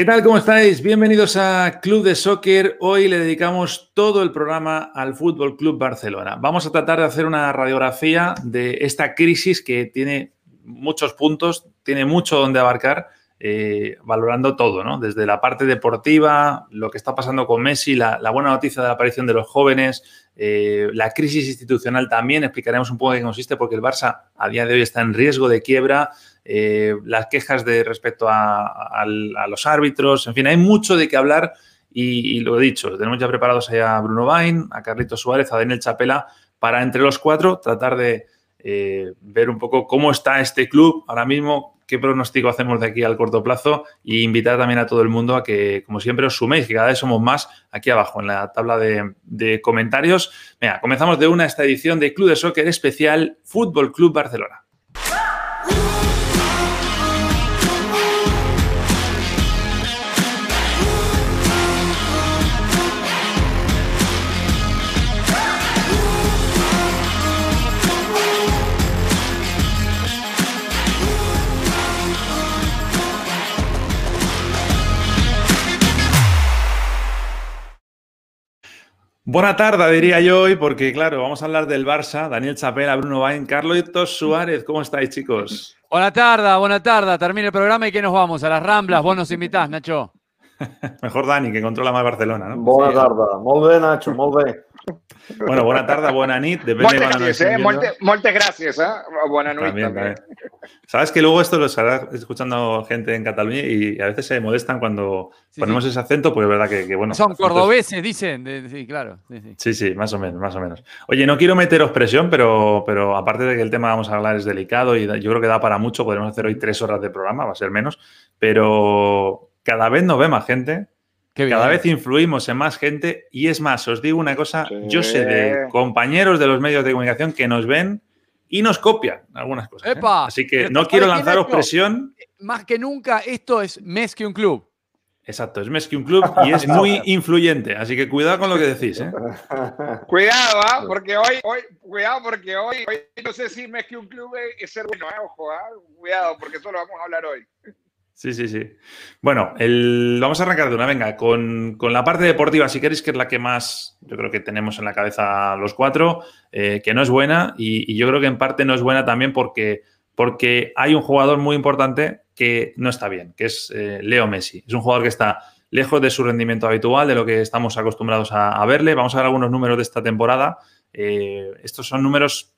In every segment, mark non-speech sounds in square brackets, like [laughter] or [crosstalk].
¿Qué tal? ¿Cómo estáis? Bienvenidos a Club de Soccer. Hoy le dedicamos todo el programa al Fútbol Club Barcelona. Vamos a tratar de hacer una radiografía de esta crisis que tiene muchos puntos, tiene mucho donde abarcar, eh, valorando todo, ¿no? Desde la parte deportiva, lo que está pasando con Messi, la, buena noticia de la aparición de los jóvenes, eh, la crisis institucional también, explicaremos un poco qué consiste, porque el Barça a día de hoy está en riesgo de quiebra. Eh, las quejas de respecto a, los árbitros, en fin, hay mucho de qué hablar y, lo he dicho, tenemos ya preparados a Bruno Bain, a Carlito Suárez, a Daniel Chapela, para entre los cuatro tratar de eh, ver un poco cómo está este club ahora mismo, qué pronóstico hacemos de aquí al corto plazo y invitar también a todo el mundo a que, como siempre, os suméis, que cada vez somos más aquí abajo en la tabla de, comentarios. Comenzamos de una esta edición de Club de Soccer especial Fútbol Club Barcelona. Buena tarde, diría yo hoy, porque claro, vamos a hablar del Barça, Daniel Chapela, Bruno Bain, Carlos Suárez. ¿Cómo estáis, chicos? Buena tarde, buena tarde. Termina el programa y que nos vamos a las Ramblas. Vos nos invitás, Nacho. [laughs] Mejor Dani, que controla más Barcelona, ¿no? Buena tarde. Muy bien, Nacho, muy bien. Bueno, buena tarde, buena nit. Depende gracias, eh? Molte, gracias, eh? Buena noche. Sabes que luego esto lo estará escuchando gente en Cataluña y a veces se molestan cuando ponemos ese acento, porque es verdad que, bueno. Son cordobeses, dicen. sí, claro. Sí, sí, más o menos, más o menos. Oye, no quiero meteros presión, pero, pero aparte de que el tema vamos a hablar es delicado y yo creo que da para mucho, podremos hacer hoy tres horas de programa, va a ser menos, pero cada vez nos ve más gente cada vez influimos en más gente y es más, os digo una cosa, yo sé de compañeros de los medios de comunicación que nos ven y nos copian algunas cosas. ¿eh? Así que no quiero lanzaros presión. Más que nunca, esto es mes que un club. Exacto, es mes que un club y es muy influyente, así que cuidado con lo que decís. ¿eh? [laughs] Cuidado, ¿ah? porque hoy, hoy, cuidado porque hoy, no sé si mes que un club es ser bueno, ¿eh? ojo, ¿ah? cuidado porque eso lo vamos a hablar hoy. Sí, sí, sí. Bueno, vamos a arrancar de una, venga, con, la parte deportiva, si queréis, que es la que más yo creo que tenemos en la cabeza los cuatro, eh, que no es buena y, yo creo que en parte no es buena también porque, porque hay un jugador muy importante que no está bien, que es eh, Leo Messi. Es un jugador que está lejos de su rendimiento habitual, de lo que estamos acostumbrados a, verle. Vamos a ver algunos números de esta temporada. Eh, estos son números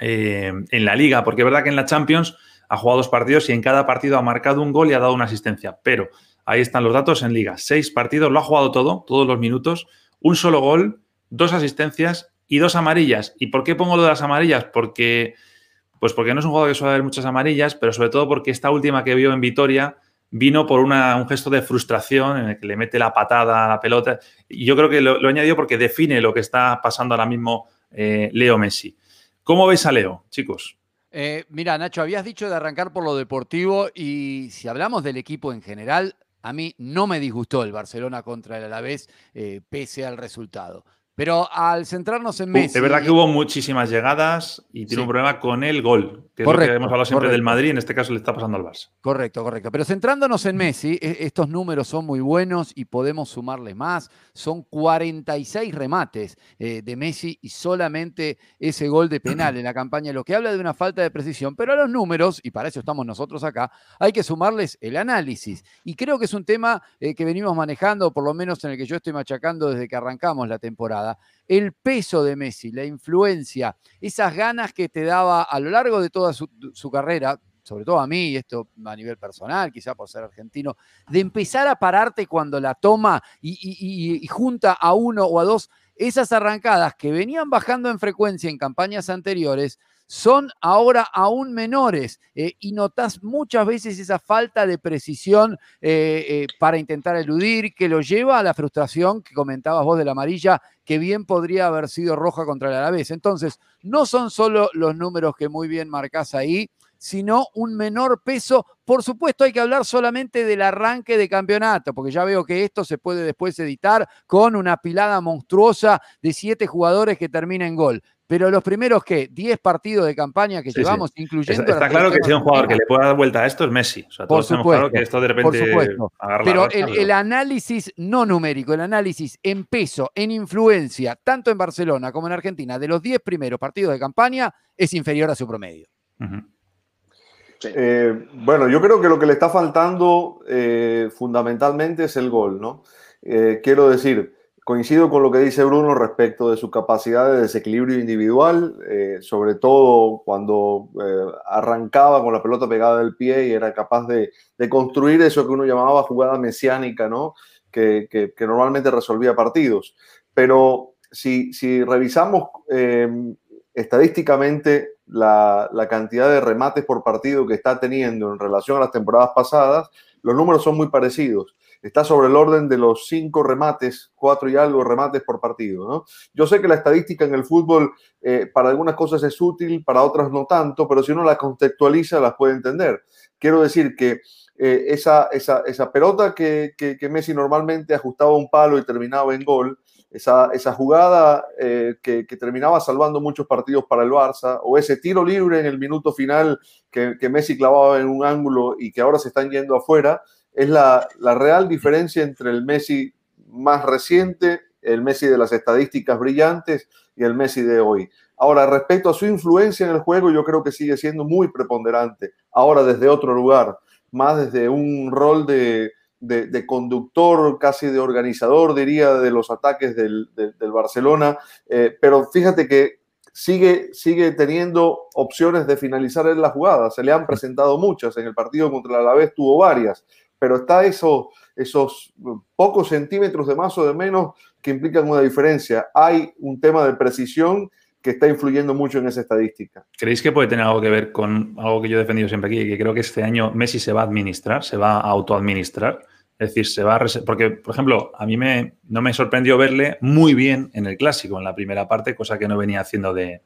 en la liga, porque es verdad que en la Champions ha jugado dos partidos y en cada partido ha marcado un gol y ha dado una asistencia. Pero ahí están los datos en liga. Seis partidos, lo ha jugado todo, todos los minutos, un solo gol, dos asistencias y dos amarillas. ¿Y por qué pongo lo de las amarillas? Porque, pues porque no es un jugador que suele haber muchas amarillas, pero sobre todo porque esta última que vio en Vitoria vino por un gesto de frustración en el que le mete la patada a la pelota. Y yo creo que lo, he añadido porque define lo que está pasando ahora mismo eh, Leo Messi. ¿Cómo veis a Leo, chicos? Eh, mira, Nacho, habías dicho de arrancar por lo deportivo y si hablamos del equipo en general, a mí no me disgustó el Barcelona contra el Alavés, eh, pese al resultado. Pero al centrarnos en Messi. Es verdad que hubo muchísimas llegadas y tiene un problema con el gol, que es lo que hemos hablado siempre del Madrid, en este caso le está pasando al Barça. Correcto, correcto. Pero centrándonos en Messi, e, estos números son muy buenos y podemos sumarle más. Son 46 remates eh, de Messi y solamente ese gol de penal en la campaña, lo que habla de una falta de precisión. Pero a los números, y para eso estamos nosotros acá, hay que sumarles el análisis. Y creo que es un tema eh, que venimos manejando, por lo menos en el que yo estoy machacando desde que arrancamos la temporada el peso de Messi, la influencia, esas ganas que te daba a lo largo de toda su, carrera, sobre todo a mí, esto a nivel personal, quizá por ser argentino, de empezar a pararte cuando la toma y, junta a uno o a dos esas arrancadas que venían bajando en frecuencia en campañas anteriores, son ahora aún menores eh, y notas muchas veces esa falta de precisión eh, eh, para intentar eludir que lo lleva a la frustración que comentabas vos de la amarilla, que bien podría haber sido roja contra el Alavés. Entonces, no son solo los números que muy bien marcás ahí, sino un menor peso. Por supuesto, hay que hablar solamente del arranque de campeonato, porque ya veo que esto se puede después editar con una pilada monstruosa de siete jugadores que termina en gol. Pero los primeros, ¿qué? 10 partidos de campaña que llevamos, incluyendo. Está, está claro que si hay un jugador que le pueda dar vuelta a esto es Messi. O sea, por supuesto, que esto de repente. Por supuesto. Pero el, el, análisis no numérico, el análisis en peso, en influencia, tanto en Barcelona como en Argentina, de los 10 primeros partidos de campaña, es inferior a su promedio. Uh -huh. Sí. Eh, bueno, yo creo que lo que le está faltando eh, fundamentalmente es el gol, ¿no? Eh, quiero decir, Coincido con lo que dice Bruno respecto de su capacidad de desequilibrio individual, eh, sobre todo cuando eh, arrancaba con la pelota pegada del pie y era capaz de, construir eso que uno llamaba jugada mesiánica, ¿no? Que, que, que normalmente resolvía partidos. Pero si, si revisamos eh, estadísticamente la, la cantidad de remates por partido que está teniendo en relación a las temporadas pasadas, los números son muy parecidos está sobre el orden de los cinco remates, cuatro y algo remates por partido. ¿no? Yo sé que la estadística en el fútbol eh, para algunas cosas es útil, para otras no tanto, pero si uno la contextualiza las puede entender. Quiero decir que eh, esa, esa, esa, pelota que, que, Messi normalmente ajustaba un palo y terminaba en gol, esa, esa jugada eh, que, que, terminaba salvando muchos partidos para el Barça, o ese tiro libre en el minuto final que Messi clavaba en un ángulo y que ahora se están yendo afuera, es la, la, real diferencia entre el Messi más reciente, el Messi de las estadísticas brillantes y el Messi de hoy. Ahora, respecto a su influencia en el juego, yo creo que sigue siendo muy preponderante. Ahora desde otro lugar, más desde un rol de, de, conductor, casi de organizador, diría, de los ataques del, de, del Barcelona. Eh, pero fíjate que sigue, sigue teniendo opciones de finalizar en la jugada. Se le han presentado muchas. En el partido contra el Alavés tuvo varias pero está eso, esos pocos centímetros de más o de menos que implican una diferencia. Hay un tema de precisión que está influyendo mucho en esa estadística. ¿Creéis que puede tener algo que ver con algo que yo he defendido siempre aquí, que creo que este año Messi se va a administrar, se va a autoadministrar? Es decir, se va a... Porque, por ejemplo, a mí me, no me sorprendió verle muy bien en el clásico, en la primera parte, cosa que no venía haciendo de,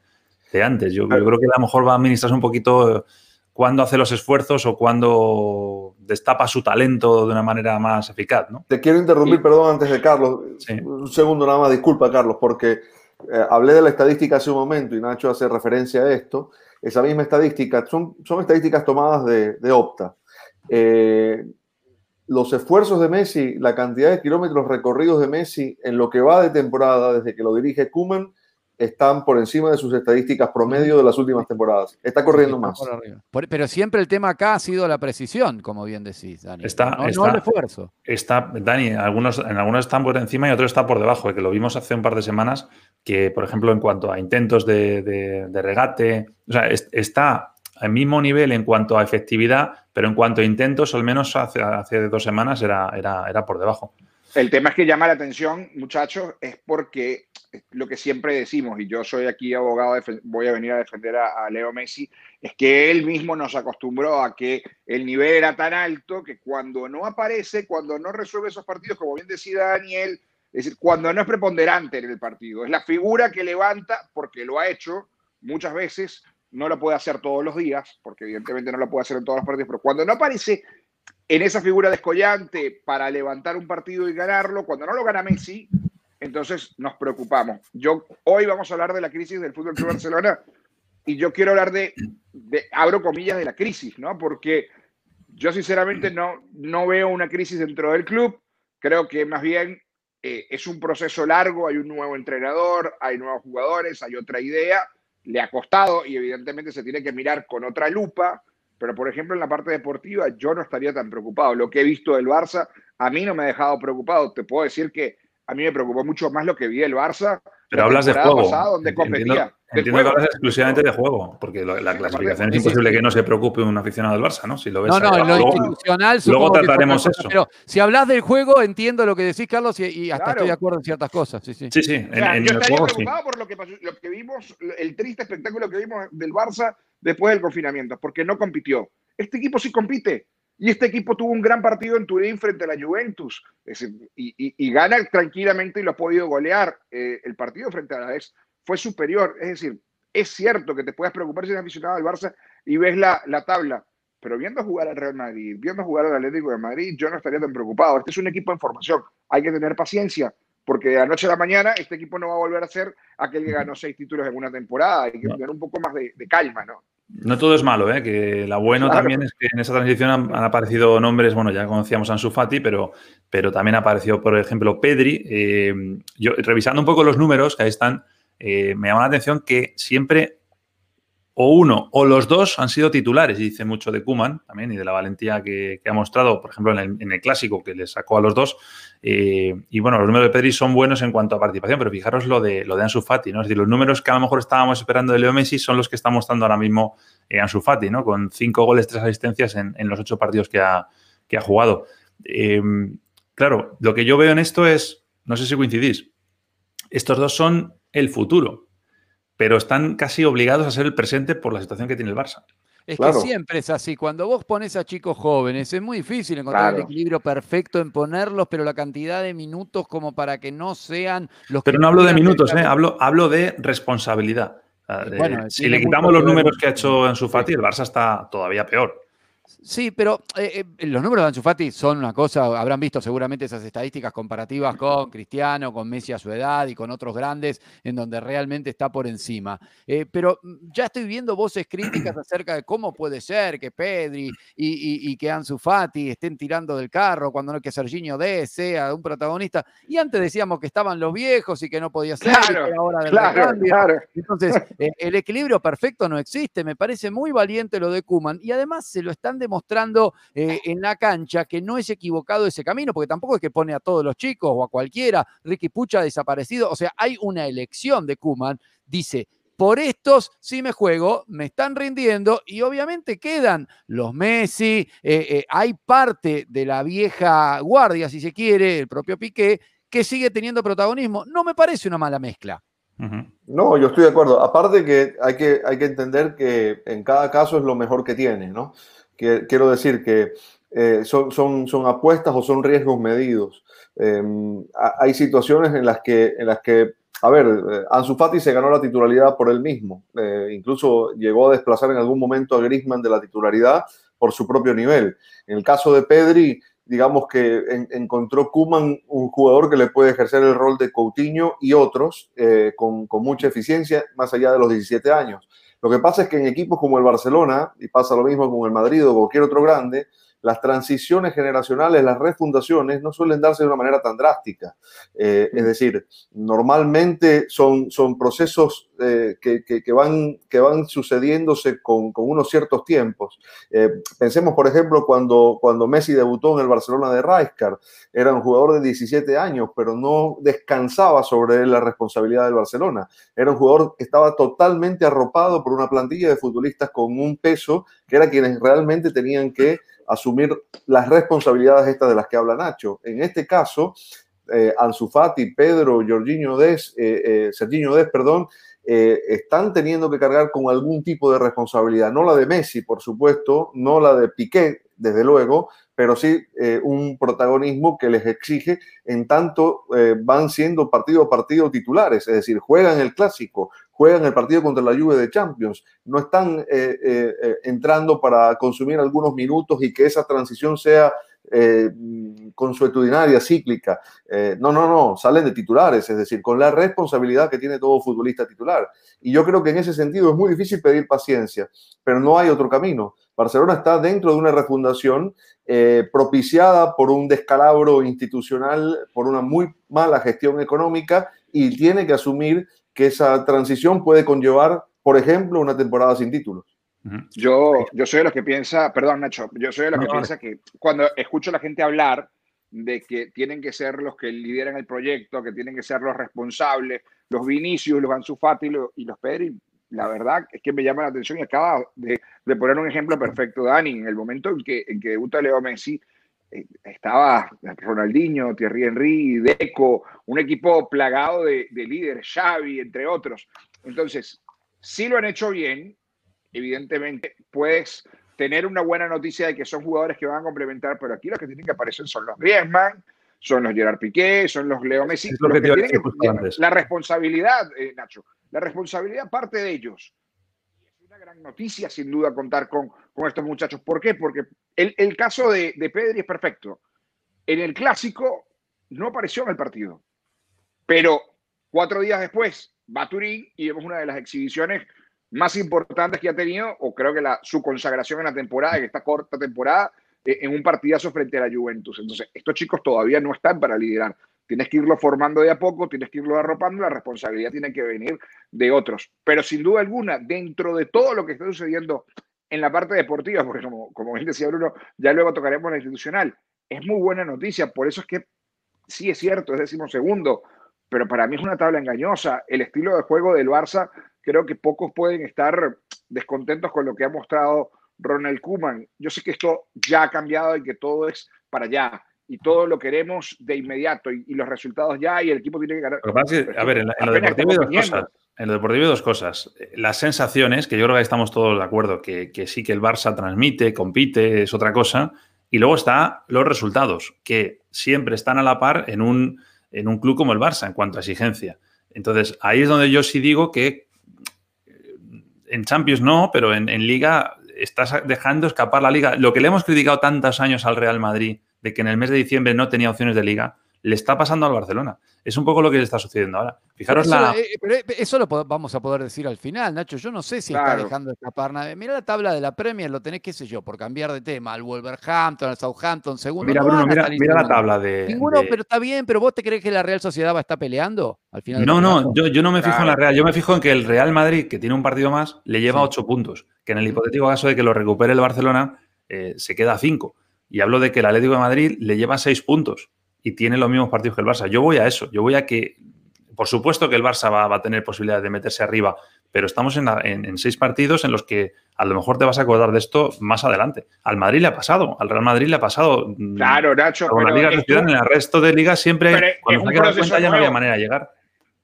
de antes. Yo, yo, creo que a lo mejor va a administrarse un poquito cuando hace los esfuerzos o cuando destapa su talento de una manera más eficaz. ¿no? Te quiero interrumpir, sí. perdón, antes de Carlos. Sí. Un segundo nada más, disculpa, Carlos, porque eh, hablé de la estadística hace un momento y Nacho hace referencia a esto. Esa misma estadística, son, son estadísticas tomadas de, de Opta. Eh, los esfuerzos de Messi, la cantidad de kilómetros recorridos de Messi en lo que va de temporada desde que lo dirige Kuman, están por encima de sus estadísticas promedio de las últimas temporadas. Está corriendo está más. pero siempre el tema acá ha sido la precisión, como bien decís, Dani. Está, no, está, no el esfuerzo. Está, Dani, algunos, en algunos están por encima y otros están por debajo, que lo vimos hace un par de semanas, que por ejemplo en cuanto a intentos de, de, de regate, o sea, es, está al mismo nivel en cuanto a efectividad, pero en cuanto a intentos, al menos hace, hace dos semanas era, era, era por debajo. El tema es que llama la atención, muchachos, es porque lo que siempre decimos, y yo soy aquí abogado, voy a venir a defender a, a, Leo Messi, es que él mismo nos acostumbró a que el nivel era tan alto que cuando no aparece, cuando no resuelve esos partidos, como bien decía Daniel, es decir, cuando no es preponderante en el partido, es la figura que levanta, porque lo ha hecho muchas veces, no lo puede hacer todos los días, porque evidentemente no lo puede hacer en todos los partidos, pero cuando no aparece en esa figura descollante para levantar un partido y ganarlo, cuando no lo gana Messi, entonces nos preocupamos. Yo hoy vamos a hablar de la crisis del Fútbol Club Barcelona y yo quiero hablar de, abro comillas, de la crisis, ¿no? Porque yo sinceramente no, no veo una crisis dentro del club. Creo que más bien eh, es un proceso largo, hay un nuevo entrenador, hay nuevos jugadores, hay otra idea. Le ha costado y evidentemente se tiene que mirar con otra lupa. Pero, por ejemplo, en la parte deportiva yo no estaría tan preocupado. Lo que he visto del Barça a mí no me ha dejado preocupado. Te puedo decir que a mí me preocupó mucho más lo que vi del Barça. Pero hablas de juego. Pasada, donde competía. Entiendo, Entiendo que hablas exclusivamente de juego, porque la clasificación es imposible que no se preocupe un aficionado del Barça, ¿no? Si lo ves no, no, en lo institucional Luego trataremos eso. Pero si hablas del juego, entiendo lo que decís, Carlos, y, hasta estoy de acuerdo en ciertas cosas. Sí, sí. Sí, sí. En, yo estaría preocupado por lo que, pasó, lo que vimos, el triste espectáculo que vimos del Barça después del confinamiento, porque no compitió. Este equipo sí compite. Y este equipo tuvo un gran partido en Turín frente a la Juventus y, gana tranquilamente y lo ha podido golear. Eh, el partido frente a la ex fue superior. Es decir, es cierto que te puedes preocupar si eres aficionado al Barça y ves la, la tabla, pero viendo jugar al Real Madrid, viendo jugar al Atlético de Madrid, yo no estaría tan preocupado. Este es un equipo en formación. Hay que tener paciencia, porque de anoche a la mañana este equipo no va a volver a ser aquel que ganó seis títulos en una temporada. Hay que tener un poco más de, calma, ¿no? No todo es malo, ¿eh? que la bueno también es que en esa transición han, aparecido nombres, bueno, ya conocíamos a Ansu Fati, pero, pero también ha aparecido, por ejemplo, Pedri. Eh, yo, revisando un poco los números que ahí están, eh, me llama la atención que siempre o uno o los dos han sido titulares, y dice mucho de Kuman también y de la valentía que, ha mostrado, por ejemplo, en el, clásico que le sacó a los dos. Eh, y bueno, los números de Pedri son buenos en cuanto a participación, pero fijaros lo de, lo de Ansu Fati, ¿no? Es decir, los números que a lo mejor estábamos esperando de Leo Messi son los que está mostrando ahora mismo eh, Ansu Fati, ¿no? Con cinco goles, tres asistencias en, los ocho partidos que ha, que ha jugado. claro, lo que yo veo en esto es, no sé si coincidís, estos dos son el futuro, pero están casi obligados a ser el presente por la situación que tiene el Barça. Es que siempre es así. Cuando vos pones a chicos jóvenes, es muy difícil encontrar el equilibrio perfecto en ponerlos, pero la cantidad de minutos como para que no sean los Pero no hablo de minutos, ¿eh? hablo, hablo de responsabilidad. si le quitamos los números que ha hecho en su Fati, el Barça está todavía peor. Sí, pero eh, eh, los números de Ansu Fati son una cosa, habrán visto seguramente esas estadísticas comparativas con Cristiano, con Messi a su edad y con otros grandes, en donde realmente está por encima. Eh, pero mm, ya estoy viendo voces críticas [clears throat] acerca de cómo puede ser que Pedri y, que Ansu Fati estén tirando del carro cuando no que Serginho D sea un protagonista. Y antes decíamos que estaban los viejos y que no podía ser, ahora del claro, Entonces, el equilibrio perfecto no existe. Me parece muy valiente lo de Kuman y además se lo están demostrando eh, en la cancha que no es equivocado ese camino, porque tampoco es que pone a todos los chicos o a cualquiera, Ricky Pucha ha desaparecido, o sea, hay una elección de Kuman, dice, por estos sí me juego, me están rindiendo y obviamente quedan los Messi, eh, eh, hay parte de la vieja guardia, si se quiere, el propio Piqué, que sigue teniendo protagonismo. No me parece una mala mezcla. No, yo estoy de acuerdo. Aparte que hay, que hay que entender que en cada caso es lo mejor que tiene, ¿no? Quiero decir que eh, son, son, son, apuestas o son riesgos medidos. Em, hay situaciones en las que, en las que a ver, eh, Ansu Fati se ganó la titularidad por él mismo. Eh, incluso llegó a desplazar en algún momento a Griezmann de la titularidad por su propio nivel. En el caso de Pedri, digamos que encontró Kuman un jugador que le puede ejercer el rol de Coutinho y otros con, con, mucha eficiencia más allá de los 17 años. Lo que pasa es que en equipos como el Barcelona, y pasa lo mismo con el Madrid o cualquier otro grande, las transiciones generacionales, las refundaciones, no suelen darse de una manera tan drástica. Eh, es decir, normalmente son, son procesos eh, que, van, que van sucediéndose con, unos ciertos tiempos. Eh, pensemos, por ejemplo, cuando, cuando Messi debutó en el Barcelona de Rijkaard, era un jugador de 17 años, pero no descansaba sobre la responsabilidad del Barcelona. Era un jugador que estaba totalmente arropado por una plantilla de futbolistas con un peso que era quienes realmente tenían que asumir las responsabilidades estas de las que habla Nacho. En este caso, eh, Pedro, Jorginho Des, eh, eh, Serginho Des, perdón, eh, están teniendo que cargar con algún tipo de responsabilidad, no la de Messi, por supuesto, no la de Piqué, desde luego, pero sí un protagonismo que les exige en tanto van siendo partido a partido titulares, es decir, juegan el clásico, juegan el partido contra la Juve de Champions, no están eh, eh, eh, entrando para consumir algunos minutos y que esa transición sea consuetudinaria, cíclica. no, no, no, salen de titulares, es decir, con la responsabilidad que tiene todo futbolista titular. Y yo creo que en ese sentido es muy difícil pedir paciencia, pero no hay otro camino. Barcelona está dentro de una refundación propiciada por un descalabro institucional, por una muy mala gestión económica y tiene que asumir que esa transición puede conllevar, por ejemplo, una temporada sin títulos. Yo, yo soy de los que piensa, perdón Nacho, yo soy de los que piensa que cuando escucho a la gente hablar de que tienen que ser los que lideran el proyecto, que tienen que ser los responsables, los Vinicius, los Ansu Fati y los Pedri, la verdad es que me llama la atención y acaba de, poner un ejemplo perfecto, Dani, en el momento en que, en que debuta Leo Messi, estaba Ronaldinho, Thierry Henry, Deco, un equipo plagado de, de líderes, Xavi, entre otros. Entonces, si lo han hecho bien, evidentemente puedes tener una buena noticia de que son jugadores que van a complementar, pero aquí los que tienen que aparecer son los Griezmann, son los Gerard Piqué, son los Leo Messi. la responsabilidad, eh, Nacho, la responsabilidad parte de ellos. Es una gran noticia, sin duda, contar con, con estos muchachos. ¿Por qué? Porque el, caso de, de, Pedri es perfecto. En el clásico no apareció en el partido, pero cuatro días después va a Turín y vemos una de las exhibiciones más importantes que ha tenido, o creo que la, su consagración en la temporada, en esta corta temporada, eh, en un partidazo frente a la Juventus. Entonces, estos chicos todavía no están para liderar. Tienes que irlo formando de a poco, tienes que irlo arropando, la responsabilidad tiene que venir de otros. Pero sin duda alguna, dentro de todo lo que está sucediendo en la parte deportiva, porque como, como bien decía Bruno, ya luego tocaremos la institucional, es muy buena noticia. Por eso es que sí es cierto, es segundo, pero para mí es una tabla engañosa. El estilo de juego del Barça creo que pocos pueden estar descontentos con lo que ha mostrado Ronald Kuman. Yo sé que esto ya ha cambiado y que todo es para allá y todo lo queremos de inmediato y, los resultados ya y el equipo tiene que ganar. a ver, en, lo deportivo hay dos cosas. En lo deportivo hay dos cosas. Las sensaciones, que yo creo que estamos todos de acuerdo, que, sí que el Barça transmite, compite, es otra cosa. Y luego está los resultados, que siempre están a la par en un, en un club como el Barça en cuanto a exigencia. Entonces, ahí es donde yo sí digo que en Champions no, pero en, Liga estás dejando escapar la Liga. Lo que le hemos criticado tantos años al Real Madrid, de que en el mes de diciembre no tenía opciones de Liga, le está pasando al Barcelona. Es un poco lo que le está sucediendo ahora. Fijaros eso, la. Eh, pero eh, eso lo vamos a poder decir al final, Nacho. Yo no sé si está dejando escapar nada. Mira la tabla de la Premier, lo tenés, qué sé yo, por cambiar de tema, al Wolverhampton, al Southampton, segundo. Mira, Bruno, mira, la tabla de. Ninguno, pero está bien, pero vos te crees que la Real Sociedad va a estar peleando al final. No, no, yo, yo, no me fijo en la Real. Yo me fijo en que el Real Madrid, que tiene un partido más, le lleva ocho puntos. Que en el hipotético caso de que lo recupere el Barcelona, eh, se queda a cinco. Y hablo de que el Atlético de Madrid le lleva seis puntos y tiene los mismos partidos que el Barça. Yo voy a eso, yo voy a que, por supuesto que el Barça va, a tener posibilidades de meterse arriba, pero estamos en, seis partidos en los que a lo mejor te vas a acordar de esto más adelante. Al Madrid le ha pasado, al Real Madrid le ha pasado. Mm, claro, Nacho. Con la Liga en el resto de ligas siempre, cuando se cuenta ya no había manera de llegar.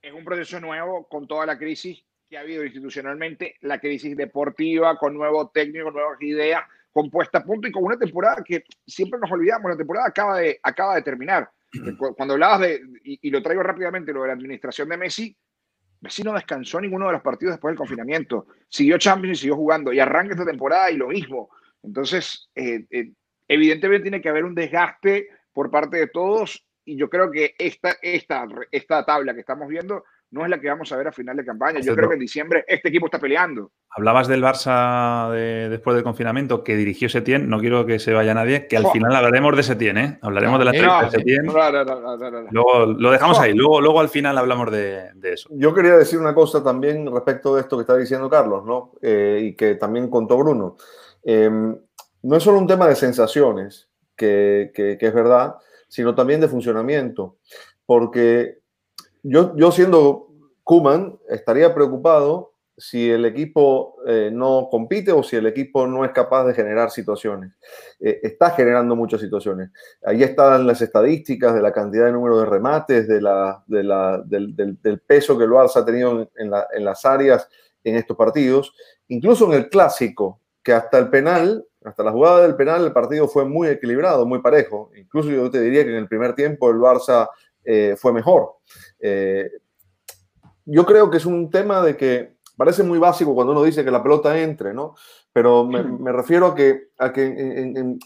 Es un proceso nuevo con toda la crisis que ha habido institucionalmente, la crisis deportiva, con nuevo técnico, nuevas ideas compuesta a punto y con una temporada que siempre nos olvidamos, la temporada acaba de, acaba de terminar. [clears throat] Cuando hablabas de, y, lo traigo rápidamente, lo de la administración de Messi, Messi no descansó ninguno de los partidos después del confinamiento. Siguió Champions y siguió jugando. Y arranca esta temporada y lo mismo. Entonces, eh, eh, evidentemente tiene que haber un desgaste por parte de todos. Y yo creo que esta, esta, esta tabla que estamos viendo no es la que vamos a ver a final de campaña. Yo creo que en diciembre este equipo está peleando. Hablabas del Barça después del confinamiento que dirigió Setién. No quiero que se vaya nadie, que al final hablaremos de Setién, ¿eh? Hablaremos de la no, de Setién. luego lo dejamos ahí. Luego, luego al final hablamos de, eso. Yo quería decir una cosa también respecto de esto que está diciendo Carlos, ¿no? Eh, y que también contó Bruno. Em, no es solo un tema de sensaciones, que, que es verdad, sino también de funcionamiento. Porque yo, yo siendo Kuman, estaría preocupado si el equipo eh, no compite o si el equipo no es capaz de generar situaciones. Eh, está generando muchas situaciones. Ahí están las estadísticas de la cantidad de número de remates, de la, de la, del, peso que el Barça ha tenido en, en, las áreas en estos partidos. Incluso en el clásico, que hasta el penal, hasta la jugada del penal, el partido fue muy equilibrado, muy parejo. Incluso yo te diría que en el primer tiempo el Barça eh, fue mejor. Eh, yo creo que es un tema de que parece muy básico cuando uno dice que la pelota entre, ¿no? Pero me, refiero a que, a que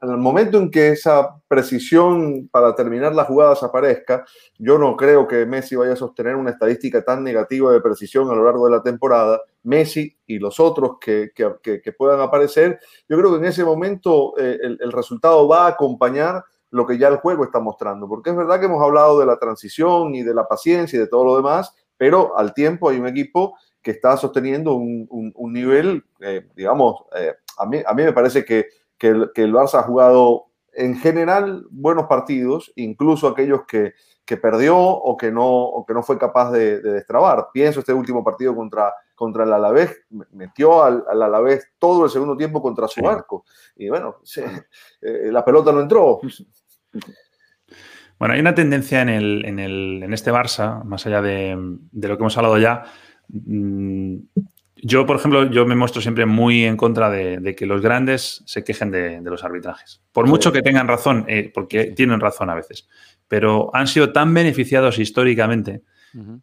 al momento en que esa precisión para terminar las jugadas aparezca, yo no creo que Messi vaya a sostener una estadística tan negativa de precisión a lo largo de la temporada. Messi y los otros que, que, puedan aparecer, yo creo que en ese momento eh, el, el resultado va a acompañar lo que ya el juego está mostrando. Porque es verdad que hemos hablado de la transición y de la paciencia y de todo lo demás, pero al tiempo hay un equipo que está sosteniendo un, un, nivel, eh, digamos, eh, a, mí, a mí me parece que, que, el, que, el, Barça ha jugado en general buenos partidos, incluso aquellos que, que perdió o que no, o que no fue capaz de, destrabar. Pienso este último partido contra, contra el Alavés, metió al, Alavés todo el segundo tiempo contra su arco. Y bueno, eh, la pelota no entró. Bueno, hay una tendencia en, el, en, el, en este Barça, más allá de, de, lo que hemos hablado ya. Mm, yo, por ejemplo, yo me muestro siempre muy en contra de, que los grandes se quejen de, los arbitrajes. Por mucho que tengan razón, eh, porque tienen razón a veces, pero han sido tan beneficiados históricamente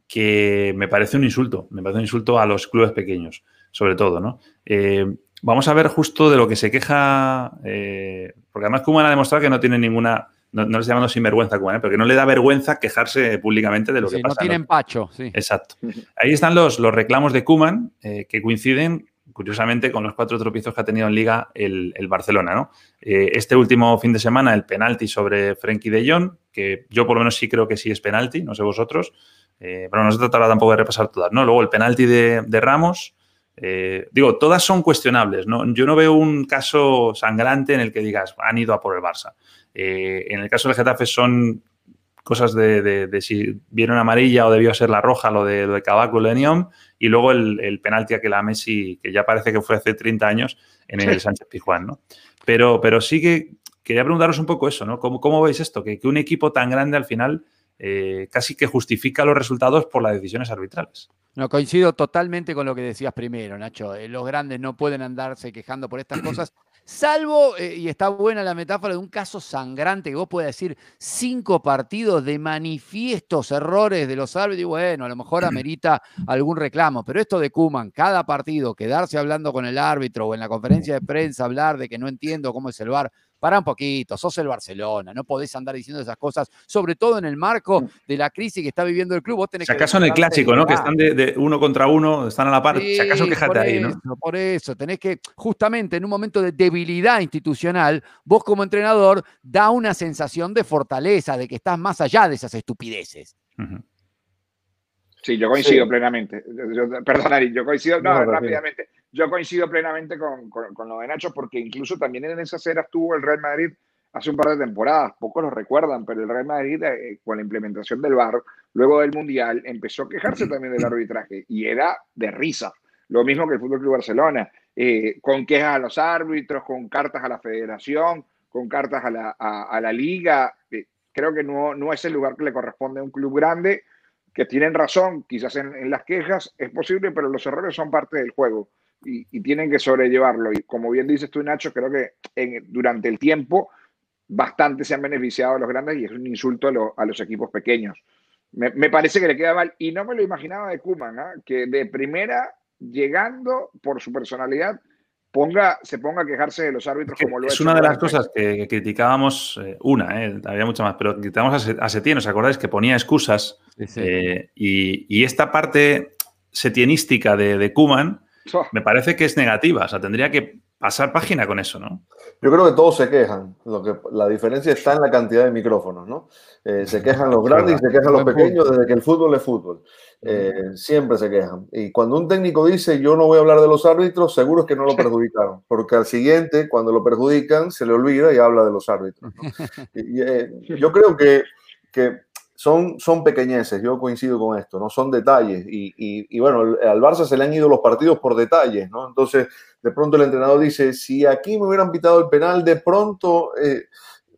que me parece un insulto, me parece un insulto a los clubes pequeños, sobre todo, ¿no? Eh, vamos a ver justo de lo que se queja, eh, porque además Kuman ha demostrado que no tiene ninguna no, no les llamamos sinvergüenza, ¿eh? porque no le da vergüenza quejarse públicamente de lo que pasa. No tiene empacho, sí. Exacto. Ahí están los, los reclamos de Kuman, eh, que coinciden, curiosamente, con los cuatro tropiezos que ha tenido en Liga el, Barcelona. ¿no? Eh, este último fin de semana, el penalti sobre Frenkie de Jong, que yo por lo menos sí creo que sí es penalti, no sé vosotros, pero no se tratará tampoco de repasar todas. ¿no? Luego el penalti de, de Ramos. Digo, todas son cuestionables. ¿no? Yo no veo un caso sangrante en el que digas, han ido a por el Barça. Eh, en el caso del Getafe son cosas de, si vieron amarilla o debió ser la roja, lo de, lo de Cabaco, lo de Neom, y luego el, penalti a que la Messi, que ya parece que fue hace 30 años, en el Sánchez Pijuán, ¿no? Pero, pero sí que quería preguntaros un poco eso, ¿no? ¿Cómo, cómo veis esto? Que, un equipo tan grande al final eh, casi que justifica los resultados por las decisiones arbitrales. No, coincido totalmente con lo que decías primero, Nacho. Eh, los grandes no pueden andarse quejando por estas cosas [clears throat] Salvo, eh, y está buena la metáfora de un caso sangrante que vos puedes decir cinco partidos de manifiestos errores de los árbitros, y bueno, a lo mejor [clears throat] amerita algún reclamo, pero esto de Kuman, cada partido, quedarse hablando con el árbitro o en la conferencia de prensa hablar de que no entiendo cómo es el VAR, para un poquito, sos el Barcelona, no podés andar diciendo esas cosas, sobre todo en el marco mm. de la crisis que está viviendo el club. Vos tenés si acaso en el clásico, ¿no? Que están de, uno contra uno, están a la par. si acaso quejate ahí, ¿no? Por eso, tenés que, justamente en un momento de debilidad institucional, vos como entrenador da una sensación de fortaleza, de que estás más allá de esas estupideces. Sí, yo coincido plenamente. perdón, Ari, yo coincido, no, rápidamente. Yo coincido plenamente con, con, lo de Nacho, porque incluso también en esas eras tuvo el Real Madrid hace un par de temporadas, pocos lo recuerdan, pero el Real Madrid eh, con la implementación del VAR, luego del Mundial, empezó a quejarse también del arbitraje y era de risa. Lo mismo que el Fútbol Club Barcelona, eh, con quejas a los árbitros, con cartas a la federación, con cartas a la, a, la liga. Eh, creo que no, no es el lugar que le corresponde a un club grande que tienen razón, quizás en, las quejas es posible, pero los errores son parte del juego y, tienen que sobrellevarlo. Y como bien dices tú, Nacho, creo que durante el tiempo bastante se han beneficiado los grandes y es un insulto a, los equipos pequeños. Me, parece que le queda mal y no me lo imaginaba de Kuman, ¿ah? que de primera, llegando por su personalidad, ponga, se ponga a quejarse de los árbitros como lo Es una de las cosas que, criticábamos, eh, una, eh, había mucha más, pero criticábamos a, Setién, ¿os acordáis? Que ponía excusas eh, y, esta parte setienística de, de Kuman me parece que es negativa, o sea, tendría que pasar página con eso, ¿no? Yo creo que todos se quejan. Lo que, la diferencia está en la cantidad de micrófonos, ¿no? se quejan los [laughs] grandes y se quejan los pequeños desde que el fútbol es fútbol. Eh, siempre se quejan. Y cuando un técnico dice yo no voy a hablar de los árbitros, seguro es que no lo [laughs] perjudicaron, porque al siguiente, cuando lo perjudican, se le olvida y habla de los árbitros. [laughs] Eh, yo creo que, que son, son pequeñeces, yo coincido con esto, no son detalles. Y, y, bueno, al Barça se le han ido los partidos por detalles, ¿no? Entonces, de pronto el entrenador dice, si aquí me hubieran pitado el penal, de pronto eh,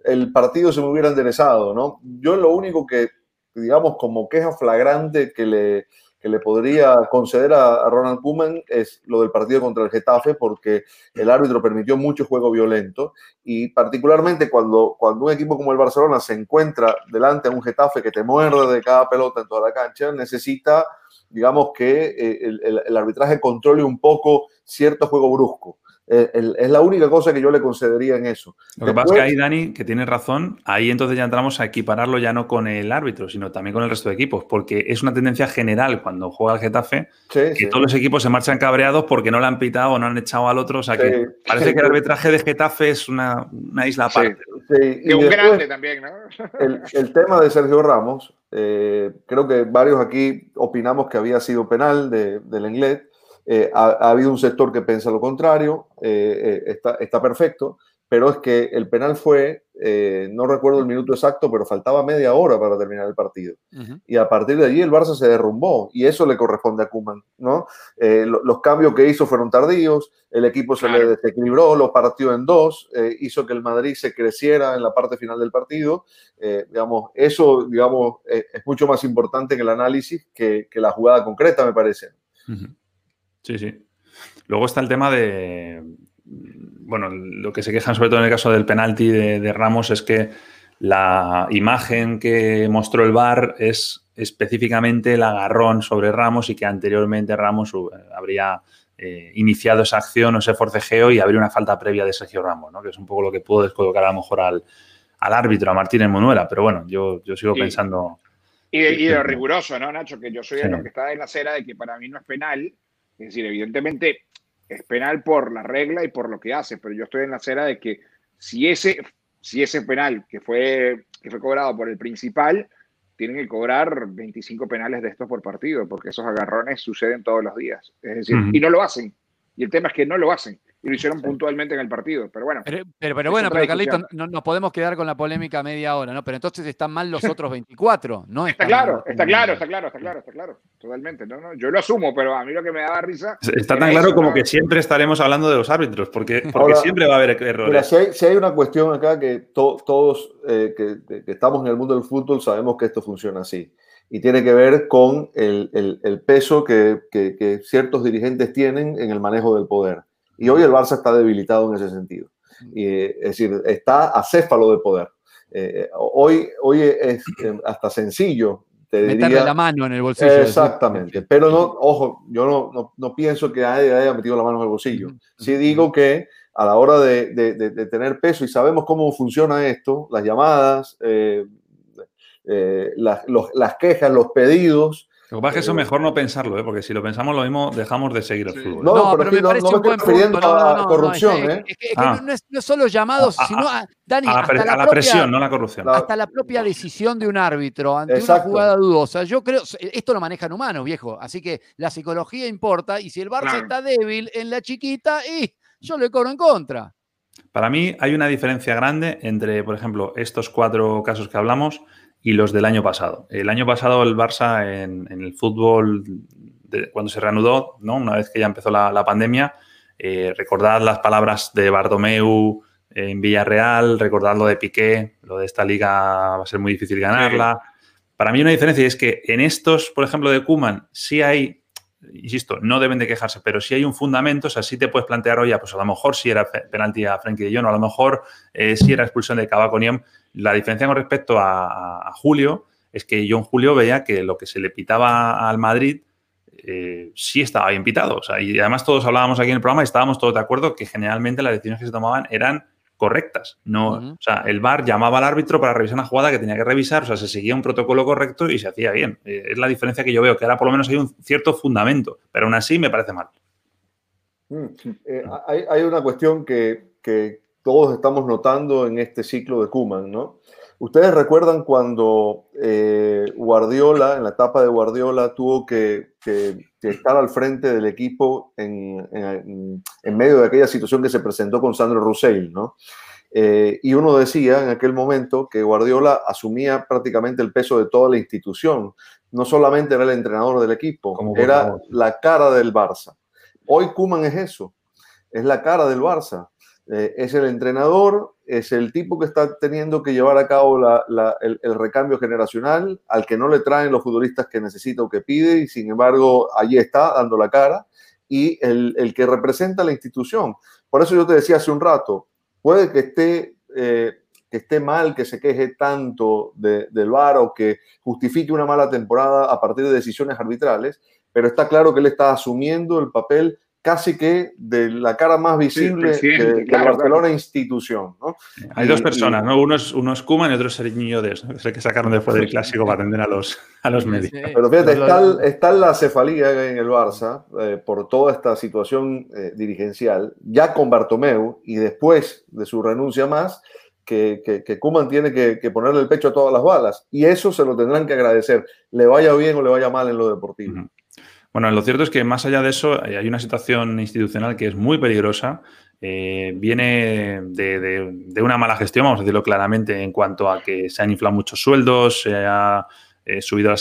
el partido se me hubiera enderezado, ¿no? Yo lo único que digamos, como queja flagrante que le, que le podría conceder a, Ronald Koeman es lo del partido contra el Getafe, porque el árbitro permitió mucho juego violento y particularmente cuando, cuando un equipo como el Barcelona se encuentra delante de un Getafe que te muerde de cada pelota en toda la cancha, necesita, digamos, que eh, el, el arbitraje controle un poco cierto juego brusco. Eh, es la única cosa que yo le concedería en eso. Lo que pasa es que ahí, Dani, que tiene razón, ahí entonces ya entramos a equipararlo ya no con el árbitro, sino también con el resto de equipos, porque es una tendencia general cuando juega el Getafe que todos los equipos se marchan cabreados porque no le han pitado o no han echado al otro. O sea que parece que el [laughs] arbitraje de Getafe es una, isla aparte. Y, un grande también, ¿no? [laughs] el, tema de Sergio Ramos, eh, creo que varios aquí opinamos que había sido penal del inglés eh, ha, habido un sector que piensa lo contrario, eh, eh, está, está, perfecto, pero es que el penal fue eh, no recuerdo el minuto exacto, pero faltaba media hora para terminar el partido. Y a partir de allí el Barça se derrumbó y eso le corresponde a Kuman, ¿no? Eh, los cambios que hizo fueron tardíos, el equipo se le desequilibró, lo partió en dos, eh, hizo que el Madrid se creciera en la parte final del partido. digamos, eso, digamos, es mucho más importante en el análisis que, que la jugada concreta, me parece. Sí, sí. Luego está el tema de, bueno, lo que se quejan sobre todo en el caso del penalti de, Ramos es que la imagen que mostró el VAR es específicamente el agarrón sobre Ramos y que anteriormente Ramos habría eh, iniciado esa acción o ese forcejeo y habría una falta previa de Sergio Ramos, ¿no? que es un poco lo que pudo descolocar a lo mejor al, árbitro, a Martínez Monuela, pero bueno, yo, yo sigo pensando... Y de, riguroso, ¿no, Nacho? Que yo soy de los que está en la acera de que para mí no es penal. Es decir, evidentemente es penal por la regla y por lo que hace, pero yo estoy en la acera de que si ese, si ese penal que fue, que fue cobrado por el principal, tienen que cobrar 25 penales de estos por partido, porque esos agarrones suceden todos los días. Es decir, y no lo hacen. Y el tema es que no lo hacen y lo hicieron puntualmente en el partido. Pero bueno. Pero, pero, bueno, pero Carlito, no nos podemos quedar con la polémica media hora, ¿no? Pero entonces están mal los [laughs] otros 24, ¿no? Está claro, está claro, está claro, está claro, está claro. Totalmente. No, no, yo lo asumo, pero a mí lo que me daba risa. Está tan claro como que siempre estaremos hablando de los árbitros, porque, [laughs] porque siempre va a haber errores. si, hay, una cuestión acá que todos eh, que, estamos en el mundo del fútbol sabemos que esto funciona así y tiene que ver con el, el, el peso que, que, ciertos dirigentes tienen en el manejo del poder. Y hoy el Barça está debilitado en ese sentido. Y, es decir, está acéfalo de poder. Eh, hoy, hoy es eh, hasta sencillo. Te Meterle la mano en el bolsillo. Exactamente. Pero no, ojo, yo no, no, no pienso que haya, haya, metido la mano en el bolsillo. Sí digo que a la hora de, de, de, tener peso y sabemos cómo funciona esto, las llamadas, eh, las, las quejas, los pedidos, lo que pasa es que eso mejor no pensarlo, ¿eh? porque si lo pensamos lo mismo, dejamos de seguir el fútbol. No, pero, me parece un buen punto. a corrupción, ¿eh? Es que, ah. no, es, solo llamados, sino a, Dani, a, la, la presión, no la corrupción. Hasta la propia decisión de un árbitro ante una jugada dudosa. Yo creo, esto lo manejan humanos, viejo. Así que la psicología importa y si el Barça está débil en la chiquita, y yo le cobro en contra. Para mí hay una diferencia grande entre, por ejemplo, estos cuatro casos que hablamos y los del año pasado. El año pasado el Barça en, el fútbol, cuando se reanudó, ¿no? una vez que ya empezó la, pandemia, eh, recordad las palabras de Bartomeu en Villarreal, recordad lo de Piqué, lo de esta liga va a ser muy difícil ganarla. Para mí una diferencia es que en estos, por ejemplo, de Kuman, sí hay, insisto, no deben de quejarse, pero sí hay un fundamento, o sea, sí te puedes plantear, oye, pues a lo mejor sí era penalti a Frenkie de Jong, a lo mejor eh, sí era expulsión de Cavaconium, la diferencia con respecto a, Julio es que John Julio veía que lo que se le pitaba al Madrid eh, sí estaba bien pitado. y además todos hablábamos aquí en el programa y estábamos todos de acuerdo que generalmente las decisiones que se tomaban eran correctas. No, O sea, el VAR llamaba al árbitro para revisar una jugada que tenía que revisar, o sea, se seguía un protocolo correcto y se hacía bien. Eh, es la diferencia que yo veo, que ahora por lo menos hay un cierto fundamento, pero aún así me parece mal. Mm, eh, hay, una cuestión que, que todos estamos notando en este ciclo de Kuman, ¿no? Ustedes recuerdan cuando eh, Guardiola, en la etapa de Guardiola, tuvo que, estar al frente del equipo en, medio de aquella situación que se presentó con Sandro Roussel, ¿no? Eh, y uno decía en aquel momento que Guardiola asumía prácticamente el peso de toda la institución. No solamente era el entrenador del equipo, era la cara del Barça. Hoy Kuman es eso, es la cara del Barça. Eh, es el entrenador, es el tipo que está teniendo que llevar a cabo el, recambio generacional, al que no le traen los futbolistas que necesita o que pide, y sin embargo allí está dando la cara, y el, que representa la institución. Por eso yo te decía hace un rato, puede que esté, eh, que esté mal que se queje tanto del VAR o que justifique una mala temporada a partir de decisiones arbitrales, pero está claro que él está asumiendo el papel casi que de la cara más visible de, la Barcelona institución. ¿no? Hay dos personas, ¿no? Uno es, uno es Kuman y otro es Seriño Des, ¿no? es el que sacaron después del clásico para atender a los, a los medios. Pero fíjate, está, está, la cefalía en el Barça eh, por toda esta situación eh, dirigencial, ya con Bartomeu y después de su renuncia más, que, que, Kuman tiene que, ponerle el pecho a todas las balas. Y eso se lo tendrán que agradecer, le vaya bien o le vaya mal en lo deportivo. Bueno, lo cierto es que más allá de eso hay una situación institucional que es muy peligrosa eh, viene de, una mala gestión, vamos a decirlo claramente, en cuanto a que se han inflado muchos sueldos, se ha eh, subido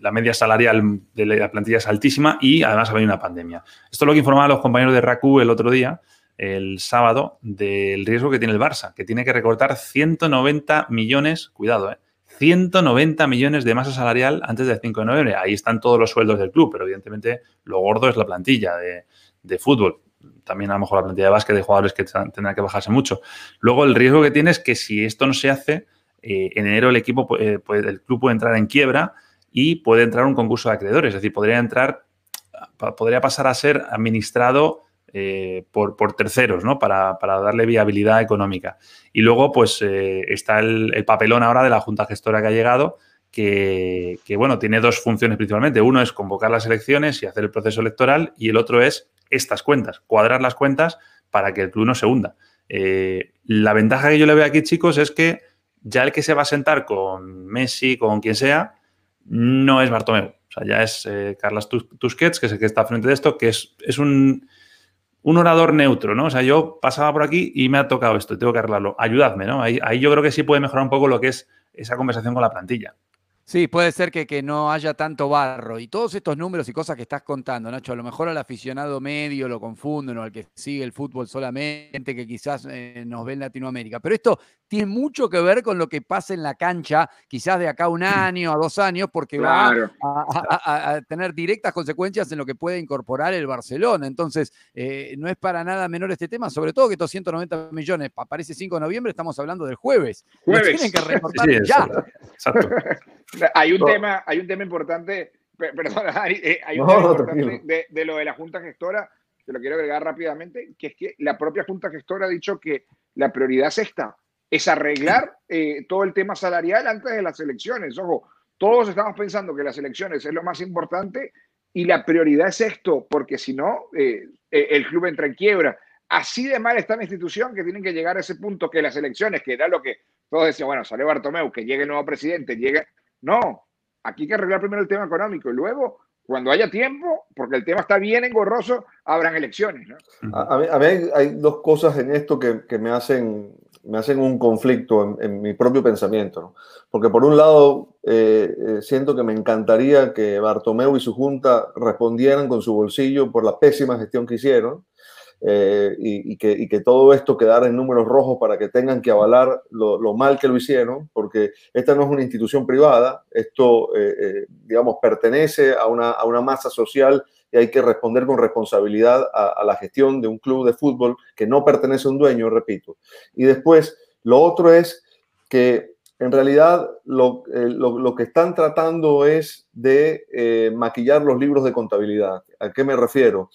la media salarial de la plantilla es altísima y además ha habido una pandemia. Esto es lo que informaban los compañeros de RACU el otro día, el sábado, del riesgo que tiene el Barça, que tiene que recortar 190 millones, cuidado, eh, 190 millones de masa salarial antes del 5 de noviembre. Ahí están todos los sueldos del club, pero evidentemente lo gordo es la plantilla de, fútbol. También a lo mejor la plantilla de básquet de jugadores que tendrán que bajarse mucho. Luego el riesgo que tiene es que si esto no se hace, eh, en enero el equipo, eh, el club puede entrar en quiebra y puede entrar un concurso de acreedores. Es decir, podría entrar, podría pasar a ser administrado eh, por, terceros, ¿no? Para, darle viabilidad económica. Y luego, pues, eh, está el, papelón ahora de la Junta Gestora que ha llegado, que, bueno, tiene dos funciones principalmente. Uno es convocar las elecciones y hacer el proceso electoral, y el otro es estas cuentas, cuadrar las cuentas para que el club no se hunda. Eh, la ventaja que yo le veo aquí, chicos, es que ya el que se va a sentar con Messi, con quien sea, no es Bartomeu. O sea, ya es Carlos Tusquets, que es el que está frente de esto, que es, es un un orador neutro, ¿no? O sea, yo pasaba por aquí y me ha tocado esto, tengo que arreglarlo. Ayudadme, ¿no? Ahí, ahí yo creo que sí puede mejorar un poco lo que es esa conversación con la plantilla. Sí, puede ser que, que, no haya tanto barro. Y todos estos números y cosas que estás contando, Nacho, a lo mejor al aficionado medio lo confunden o al que sigue el fútbol solamente, que quizás eh, nos ve en Latinoamérica. Pero esto tiene mucho que ver con lo que pasa en la cancha, quizás de acá a un año, a dos años, porque va a, tener directas consecuencias en lo que puede incorporar el Barcelona. Entonces, eh, no es para nada menor este tema, sobre todo que estos 190 millones aparece 5 de noviembre, estamos hablando del jueves. Jueves. tienen que [laughs] reportar ya. Exacto. Hay un, tema, hay un tema importante, perdón, eh, hay un tema importante de, lo de la Junta Gestora, te lo quiero agregar rápidamente, que es que la propia Junta Gestora ha dicho que la prioridad es esta, es arreglar eh, todo el tema salarial antes de las elecciones. Ojo, todos estamos pensando que las elecciones es lo más importante y la prioridad es esto, porque si no, eh, el club entra en quiebra. Así de mal está la institución que tienen que llegar a ese punto que las elecciones, que era lo que todos decían, bueno, sale Bartomeu, que llegue el nuevo presidente, llegue no, aquí hay que arreglar primero el tema económico y luego, cuando haya tiempo, porque el tema está bien engorroso, habrán elecciones. A, mí, hay, dos cosas en esto que, me, hacen, me hacen un conflicto en, mi propio pensamiento. Porque por un lado, eh, eh, siento que me encantaría que Bartomeu y su junta respondieran con su bolsillo por la pésima gestión que hicieron eh, y, que, todo esto quedara en números rojos para que tengan que avalar lo, mal que lo hicieron, porque esta no es una institución privada, esto, eh, eh, digamos, pertenece a una, masa social y hay que responder con responsabilidad a, la gestión de un club de fútbol que no pertenece a un dueño, repito. Y después, lo otro es que en realidad lo, que están tratando es de maquillar los libros de contabilidad. ¿A qué me refiero?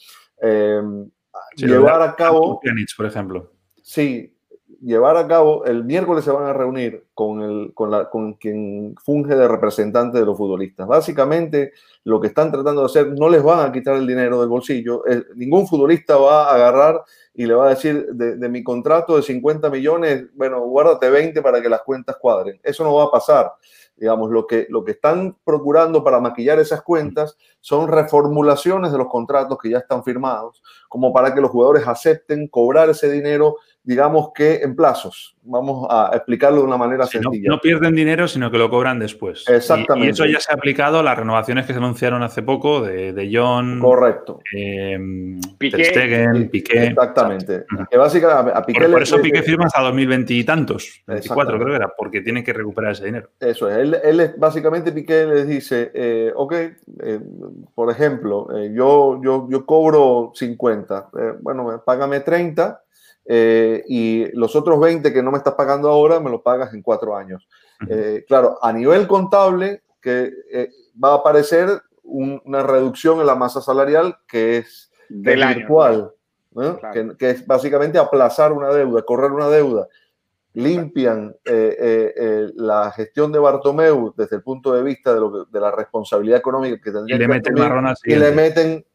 Llevar a cabo. por ejemplo. Sí, llevar a cabo. El miércoles se van a reunir con, el, con, la, con quien funge de representante de los futbolistas. Básicamente, lo que están tratando de hacer, no les van a quitar el dinero del bolsillo. ningún futbolista va a agarrar y le va a decir de, de, mi contrato de 50 millones, bueno, guárdate 20 para que las cuentas cuadren. Eso no va a pasar. Digamos, lo que, lo que están procurando para maquillar esas cuentas son reformulaciones de los contratos que ya están firmados, como para que los jugadores acepten cobrar ese dinero digamos que en plazos. Vamos a explicarlo de una manera sencilla. No, pierden dinero, sino que lo cobran después. Exactamente. Y, eso ya se ha aplicado a las renovaciones que se anunciaron hace poco de, de John. Correcto. Eh, Piqué. Stegen, Piqué. Exactamente. Que básicamente a Piqué por, eso Piqué firma hasta 2020 y tantos, 24 creo que era, porque tiene que recuperar ese dinero. Eso es. Él, él básicamente Piqué les dice, eh, ok, eh, por ejemplo, eh, yo, yo, yo cobro 50, bueno, págame 30 eh, y los otros 20 que no me estás pagando ahora me los pagas en cuatro años. Eh, claro, a nivel contable, que eh, va a aparecer una reducción en la masa salarial que es Del virtual, que, es básicamente aplazar una deuda, correr una deuda. Limpian la gestión de Bartomeu desde el punto de vista de, lo de la responsabilidad económica que tendría y le meten y le meten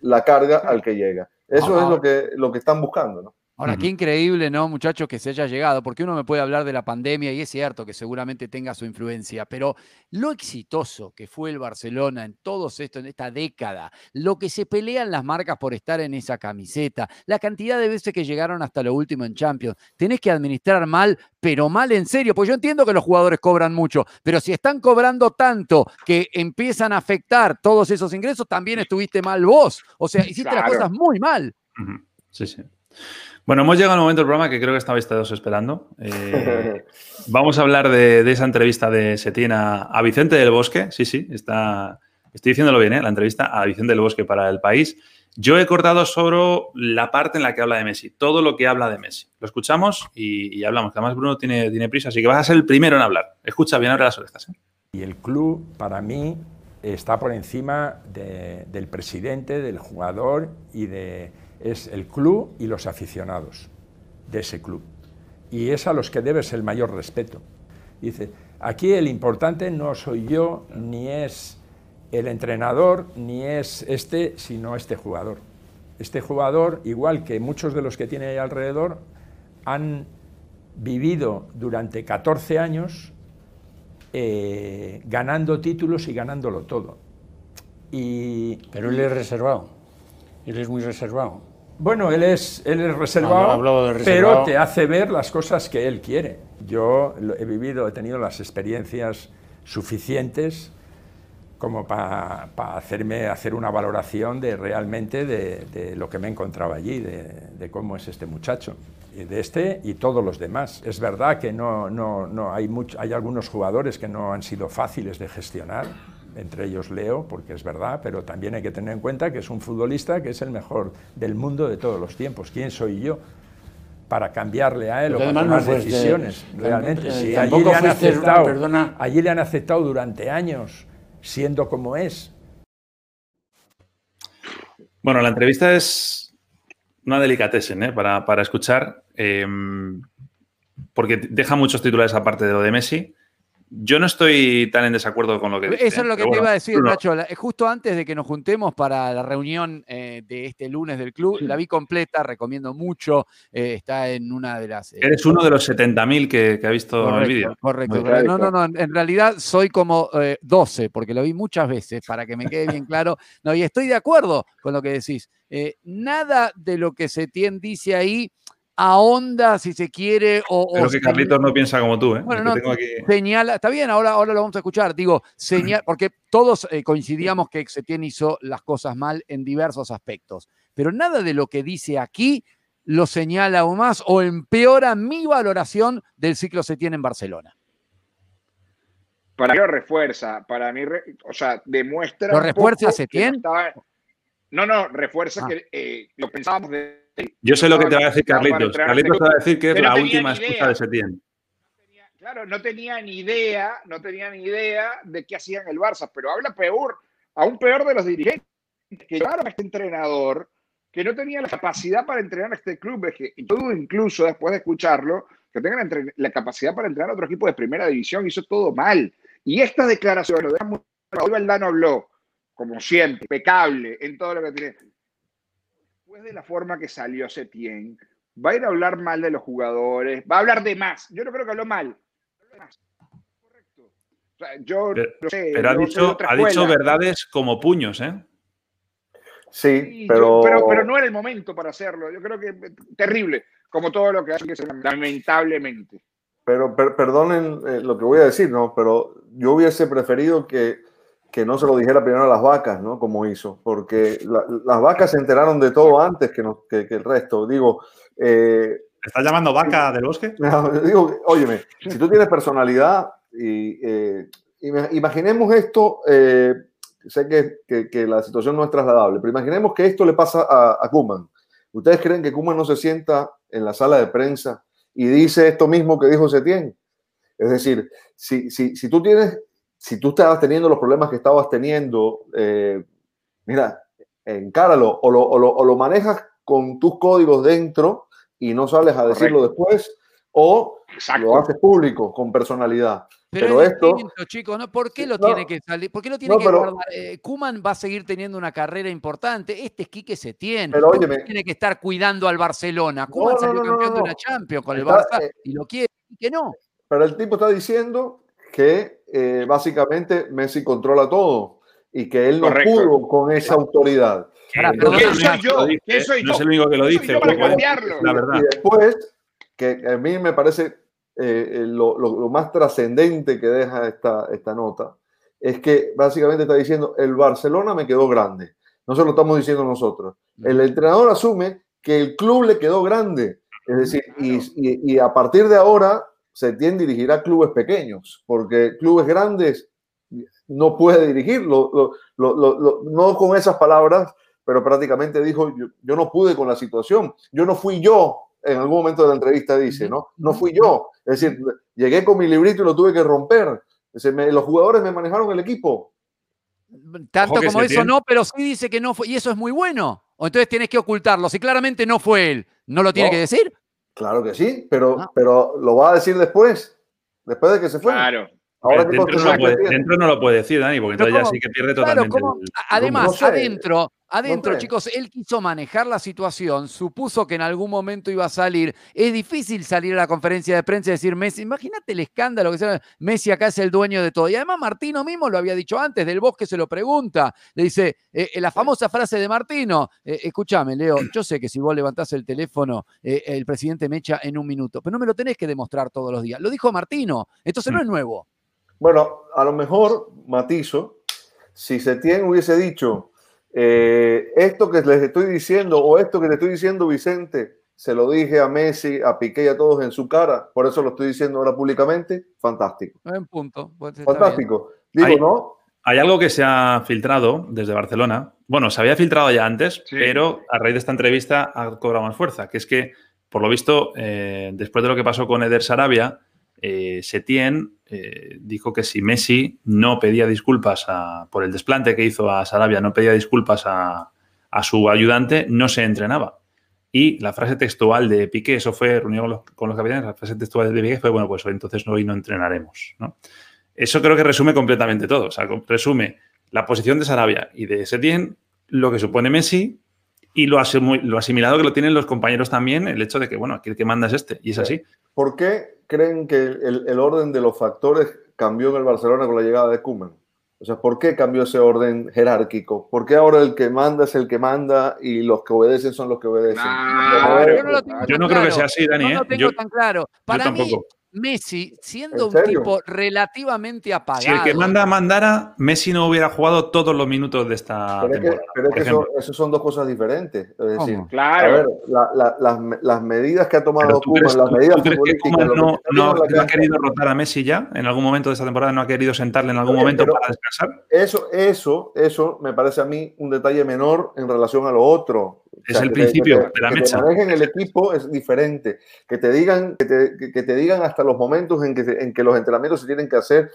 la carga al que llega. Eso es lo que, lo que están buscando, ¿no? Ahora, qué increíble, ¿no, muchachos, que se haya llegado? Porque uno me puede hablar de la pandemia y es cierto que seguramente tenga su influencia, pero lo exitoso que fue el Barcelona en todo esto, en esta década, lo que se pelean las marcas por estar en esa camiseta, la cantidad de veces que llegaron hasta lo último en Champions, tenés que administrar mal, pero mal en serio, pues yo entiendo que los jugadores cobran mucho, pero si están cobrando tanto que empiezan a afectar todos esos ingresos, también estuviste mal vos. O sea, hiciste las cosas muy mal. Sí, sí. Bueno, hemos llegado al momento del programa que creo que estabais todos esperando. [laughs] Eh, vamos a hablar de, esa entrevista de Setién a, Vicente del Bosque. Sí, sí, está, estoy diciéndolo bien, ¿eh? la entrevista a Vicente del Bosque para el país. Yo he cortado sobre la parte en la que habla de Messi, todo lo que habla de Messi. Lo escuchamos y, hablamos. Además, Bruno tiene, tiene, prisa, así que vas a ser el primero en hablar. Escucha bien, ahora las orejas. ¿eh? Y el club, para mí, está por encima del presidente, del jugador y de es el club y los aficionados de ese club. Y es a los que debes el mayor respeto. Dice, aquí el importante no soy yo, ni es el entrenador, ni es este, sino este jugador. Este jugador, igual que muchos de los que tiene ahí alrededor, han vivido durante 14 años eh, ganando títulos y ganándolo todo. Y, Pero él es reservado. Él es muy reservado. Bueno, él es, él es reservado, pero te hace ver las cosas que él quiere. Yo he vivido, he tenido las experiencias suficientes como para hacerme hacer una valoración de realmente de, lo que me encontraba allí, de, cómo es este muchacho, de este y todos los demás. Es verdad que no, no, no hay, hay algunos jugadores que no han sido fáciles de gestionar, entre ellos Leo, porque es verdad, pero también hay que tener en cuenta que es un futbolista que es el mejor del mundo de todos los tiempos. ¿Quién soy yo? para cambiarle a él o para tomar decisiones, realmente. Si allí le, han aceptado, allí le han aceptado durante años, siendo como es. Bueno, la entrevista es una delicatessen ¿eh? para, para, escuchar, em, porque deja muchos titulares aparte de lo de Messi. Yo no estoy tan en desacuerdo con lo que dice. Eso es lo que te iba a decir, Nacho. Justo antes de que nos juntemos para la reunión eh, de este lunes del club, la vi completa, recomiendo mucho. Eh, está en una de las. Eh, Eres uno de los 70.000 que, que ha visto el vídeo. Correcto. No, no, no. En realidad soy como 12, porque lo vi muchas veces, para que me quede bien [laughs] claro. No, y estoy de acuerdo con lo que decís. nada de lo que Setién dice ahí ahonda, si se quiere. O, Creo que Carlitos no piensa como tú, ¿eh? Bueno, no, señala, está bien, ahora, ahora lo vamos a escuchar. Digo, [clears throat] señal, porque todos eh, coincidíamos que Setién hizo las cosas mal en diversos aspectos, pero nada de lo que dice aquí lo señala aún más o empeora mi valoración del ciclo Setién en Barcelona. Para mí lo refuerza, para mí, o sea, demuestra. ¿Lo refuerza Setién? No, no, refuerza ah. que eh, lo pensábamos de yo sé lo que te va a decir Carlitos. Carlitos te va a decir que es la última excusa de Setién. Claro, no tenía ni idea, no tenía ni idea de qué hacían el Barça, pero habla peor, aún peor de los dirigentes que llevaron a este entrenador que no tenía la capacidad para entrenar a este club, y todo incluso después de escucharlo, que tengan la capacidad para entrenar a otro equipo de primera división, hizo todo mal. Y esta declaración, lo de hoy Valdano habló, como siempre, impecable en todo lo que tiene de la forma que salió Setien, va a ir a hablar mal de los jugadores, va a hablar de más. Yo no creo que habló mal. Correcto. yo pero, ha, dicho, ha dicho verdades como puños, ¿eh? Sí, pero... pero... no era el momento para hacerlo. Yo creo que terrible, como todo lo que hace, lamentablemente. Pero perdonen eh, lo que voy a decir, ¿no? Pero yo hubiese preferido que que no se lo dijera primero a las vacas, ¿no? Como hizo, porque las vacas se enteraron de todo antes que, que, el resto. Digo. Eh, ¿Estás llamando vaca del bosque? [laughs] digo, óyeme, si tú tienes personalidad y eh, imaginemos esto, eh, sé que, que, la situación no es trasladable, pero imaginemos que esto le pasa a, a Kuman. ¿Ustedes creen que Kuman no se sienta en la sala de prensa y dice esto mismo que dijo Setién? Es decir, si, si, si tú tienes si tú estabas teniendo los problemas que estabas teniendo, eh, mira, encáralo o lo, o, lo, o lo, manejas con tus códigos dentro y no sales a decirlo después, o lo haces público con personalidad. Pero, esto, chicos, ¿no? ¿por qué lo tiene que salir? ¿Por qué lo tiene que guardar? Eh, Kuman va a seguir teniendo una carrera importante. Este es Quique Setién. Pero tiene que estar cuidando al Barcelona. Kuman salió campeón de una Champions con el Barça eh, y lo quiere y que no. Pero el tipo está diciendo que eh, básicamente Messi controla todo y que él no pudo con esa autoridad. pero ¿Quién soy yo? ¿Quién soy yo? No es el único que lo dice. Para cambiarlo. La verdad. Y después, que a mí me parece eh, lo, lo, más trascendente que deja esta, esta nota, es que básicamente está diciendo, el Barcelona me quedó grande. No se lo estamos diciendo nosotros. El entrenador asume que el club le quedó grande. Es decir, y, y, a partir de ahora se tiende a dirigir a clubes pequeños, porque clubes grandes no puede dirigirlo. no con esas palabras, pero prácticamente dijo, yo, yo, no pude con la situación. Yo no fui yo en algún momento de la entrevista dice, ¿no? No fui yo. Es decir, llegué con mi librito y lo tuve que romper. los jugadores me manejaron el equipo. Tanto como eso no, pero sí dice que no fue. Y eso es muy bueno. O entonces tienes que ocultarlo. Si claramente no fue él, ¿no lo tiene que decir? Claro que sí, pero, ah. pero lo va a decir después. Después de que se fue. Claro. Ahora dentro, no puede, dentro, no lo puede decir, Dani, porque entonces ya sí que pierde totalmente. además, adentro, Adentro, chicos, él quiso manejar la situación, supuso que en algún momento iba a salir. Es difícil salir a la conferencia de prensa y decir Messi, imagínate el escándalo que sea, Messi acá es el dueño de todo. Y además Martino mismo lo había dicho antes, del Bosque se lo pregunta, le dice, eh, eh, la famosa frase de Martino, eh, escúchame, Leo, yo sé que si vos levantás el teléfono, el presidente me echa en un minuto, pero no me lo tenés que demostrar todos los días. Lo dijo Martino, entonces no es nuevo. Bueno, a lo mejor, matizo, si Setién hubiese dicho eh, esto que les estoy diciendo o esto que le estoy diciendo, Vicente, se lo dije a Messi, a Piqué y a todos en su cara, por eso lo estoy diciendo ahora públicamente, fantástico. En punto. Pues fantástico. Digo, hay, ¿no? Hay algo que se ha filtrado desde Barcelona. Bueno, se había filtrado ya antes, pero a raíz de esta entrevista ha cobrado más fuerza, que es que, por lo visto, eh, después de lo que pasó con Eder Sarabia, eh, Setien eh, dijo que si Messi no pedía disculpas por el desplante que hizo a Sarabia, no pedía disculpas a, su ayudante, no se entrenaba. Y la frase textual de Piqué, eso fue reunido con los, capitanes, la frase textual de Piqué fue, bueno, pues entonces hoy no entrenaremos. Eso creo que resume completamente todo. O sea, resume la posición de Sarabia y de Setien, lo que supone Messi y lo, lo asimilado que lo tienen los compañeros también, el hecho de que, bueno, aquí el que manda es este, y es así. ¿Por qué creen que el, orden de los factores cambió en el Barcelona con la llegada de Koeman? O sea, ¿por qué cambió ese orden jerárquico? ¿Por qué ahora el que manda es el que manda y los que obedecen son los que obedecen? yo no, creo que sea así, Dani. No, lo tengo tan claro. Para mí, Messi, siendo un tipo relativamente apagado. Si el que manda mandara, Messi no hubiera jugado todos los minutos de esta pero temporada. pero es que eso, son dos cosas diferentes. Es decir, claro. a ver, las, las, medidas que ha tomado Koeman, las medidas futbolísticas. No, no, no ha querido rotar a Messi ya en algún momento de esta temporada? ¿No ha querido sentarle en algún momento para descansar? Eso, eso, eso me parece a mí un detalle menor en relación a lo otro. Es el principio de la mecha. Que manejen el equipo es diferente. Que te digan, que te, que te digan hasta los momentos en que, en que los entrenamientos se tienen que hacer.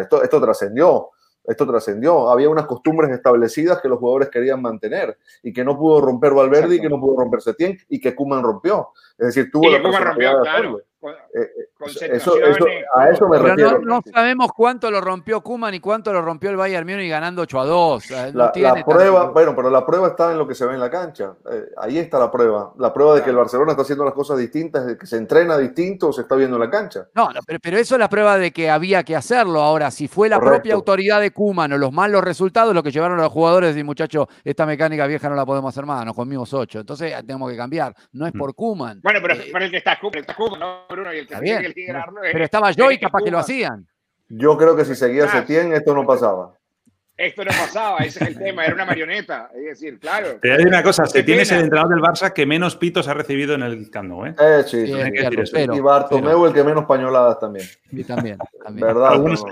esto, esto trascendió. Esto trascendió. Había unas costumbres establecidas que los jugadores querían mantener y que no pudo romper Valverde y que no pudo romper Setién y que Kuman rompió. Es decir, tuvo la rompió, claro. Eh, eh, eso, a eso me refiero. No, sabemos cuánto lo rompió Kuman y cuánto lo rompió el Bayern Múnich ganando 8 a 2. la, prueba, bueno, pero la prueba está en lo que se ve en la cancha. Eh, ahí está la prueba. La prueba de que el Barcelona está haciendo las cosas distintas, de que se entrena distinto, se está viendo en la cancha. No, pero, pero, eso es la prueba de que había que hacerlo. Ahora, si fue la propia autoridad de Kuman o los malos resultados lo que llevaron a los jugadores y muchachos, esta mecánica vieja no la podemos hacer más, nos comimos 8. Entonces tenemos que cambiar. No es mm. por Kuman. Bueno, pero, el que está Kuman, está Kuman, no Bruno, y el que está pero estaba yo y capaz que lo hacían. Yo creo que si seguía Setién, esto no pasaba. Esto no pasaba, ese es el tema, era una marioneta. Es decir, claro. Te voy una cosa, Setién es el entrenador del Barça que menos pitos ha recibido en el Camp ¿eh? eh sí, sí, y Bartomeu el que menos pañoladas también. Y también. ¿Verdad? Algunos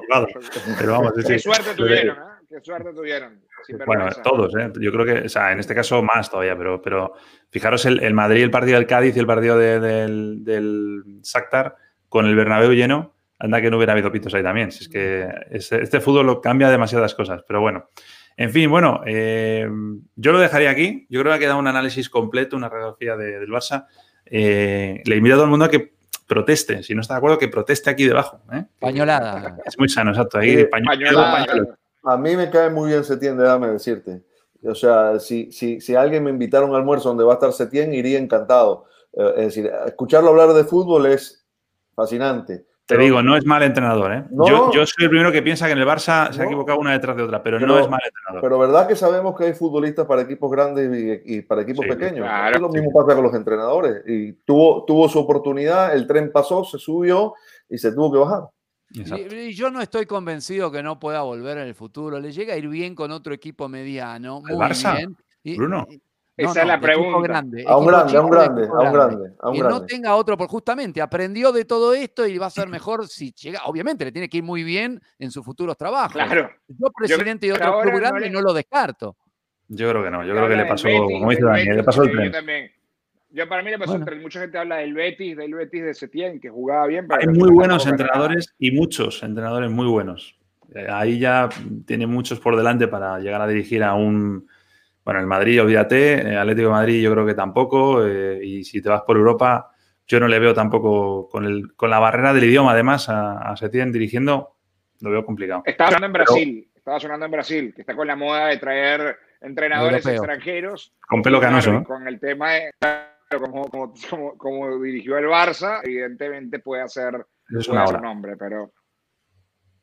Pero vamos, Qué suerte tuvieron, ¿eh? Qué suerte tuvieron. Bueno, todos, ¿eh? Yo creo que, o sea, en este caso más todavía, pero, pero fijaros el, el Madrid, el partido del Cádiz y el partido del, del Shakhtar con el Bernabéu lleno, anda que no hubiera habido pitos ahí también. Si es que este, fútbol lo cambia demasiadas cosas, pero bueno. En fin, bueno, eh, yo lo dejaría aquí. Yo creo que ha quedado un análisis completo, una radiografía del Barça. Eh, le invito a todo el mundo a que proteste. Si no está de acuerdo, que proteste aquí debajo. ¿eh? Pañolada. Es muy sano, exacto. Ahí, pañolada. A mí me cae muy bien Setién, déjame decirte. O sea, si, si, si alguien me invitara a un almuerzo donde va a estar Setién, iría encantado. Eh, es decir, escucharlo hablar de fútbol es fascinante. Te digo, no es mal entrenador. ¿eh? yo, yo, soy el primero que piensa que en el Barça se ha equivocado una detrás de otra, pero, no es mal entrenador. Pero verdad que sabemos que hay futbolistas para equipos grandes y, para equipos pequeños. lo mismo pasa con los entrenadores. Y tuvo, tuvo su oportunidad, el tren pasó, se subió y se tuvo que bajar. Y, yo no estoy convencido que no pueda volver en el futuro. Le llega a ir bien con otro equipo mediano. Muy Barça? Bien. Bruno. Esa es la pregunta. Grande, a un grande, a un grande, a un grande. que no tenga otro, porque justamente aprendió de todo esto y va a ser mejor si llega. Obviamente le tiene que ir muy bien en sus futuros trabajos. Claro. Yo, presidente de otro club grande, no, lo descarto. Yo creo que no. Yo creo que le pasó, como dice Daniel, le pasó el tren. Yo también. Yo para mí le pasó el tren. Mucha gente habla del Betis, del Betis de Setién, que jugaba bien. Hay muy buenos entrenadores y muchos entrenadores muy buenos. Eh, ahí ya tiene muchos por delante para llegar a dirigir a un bueno, el Madrid, olvídate, eh, Atlético de Madrid yo creo que tampoco, eh, y si te vas por Europa, yo no le veo tampoco con, el, con la barrera del idioma, además, a, a Setién dirigiendo, lo veo complicado. Estaba sonando en Brasil, estaba sonando en Brasil, que está con la moda de traer entrenadores extranjeros. Con pelo canoso, ¿no? Con el tema de, como, como, como, dirigió el Barça, evidentemente puede hacer, es una nombre, pero...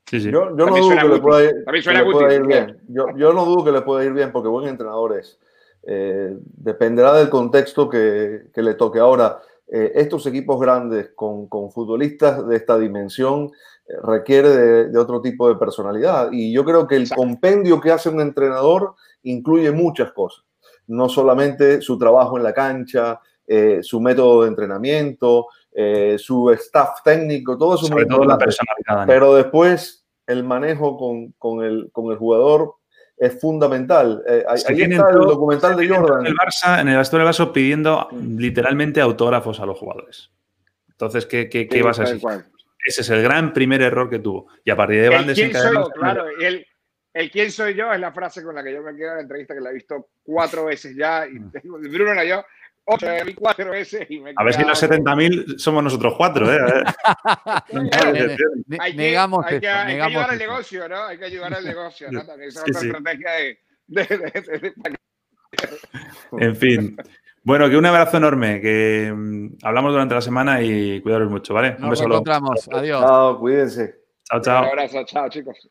Yo, no dudo que le pueda ir, bien. Yo, no dudo que le pueda ir bien porque buen entrenador es. Eh, dependerá del contexto que, le toque. Ahora, eh, estos equipos grandes con, futbolistas de esta dimensión eh, requiere de, otro tipo de personalidad. Y yo creo que el compendio que hace un entrenador incluye muchas cosas. No solamente su trabajo en la cancha, su método de entrenamiento, su staff técnico, todo eso. Sobre todo la personalidad. Pero después el manejo con, con, el, con el jugador es fundamental. Eh, ahí está el documental de Jordan. El Barça, en el vestuario del Barça pidiendo literalmente autógrafos a los jugadores. Entonces, ¿qué, qué, qué vas a decir? Ese es el gran primer error que tuvo. Y a partir de Van desencadenó. Claro, el, el quién soy yo es la frase con la que yo me quedo en la entrevista que la he visto cuatro veces ya. Y mm. Bruno era yo cuatro veces y me A ver si los 70.000 somos nosotros cuatro, ¿eh? [laughs] hay que, negamos hay que, hay que ayudar al negocio, ¿no? Hay que ayudar al negocio, ¿no? También es otra estrategia de, de, En fin. Bueno, que un abrazo enorme, que mm, hablamos durante la semana y cuidaros mucho, ¿vale? un beso. Nos encontramos. Adiós. Chao, cuídense. Chao, chao. Un abrazo, chao, chicos.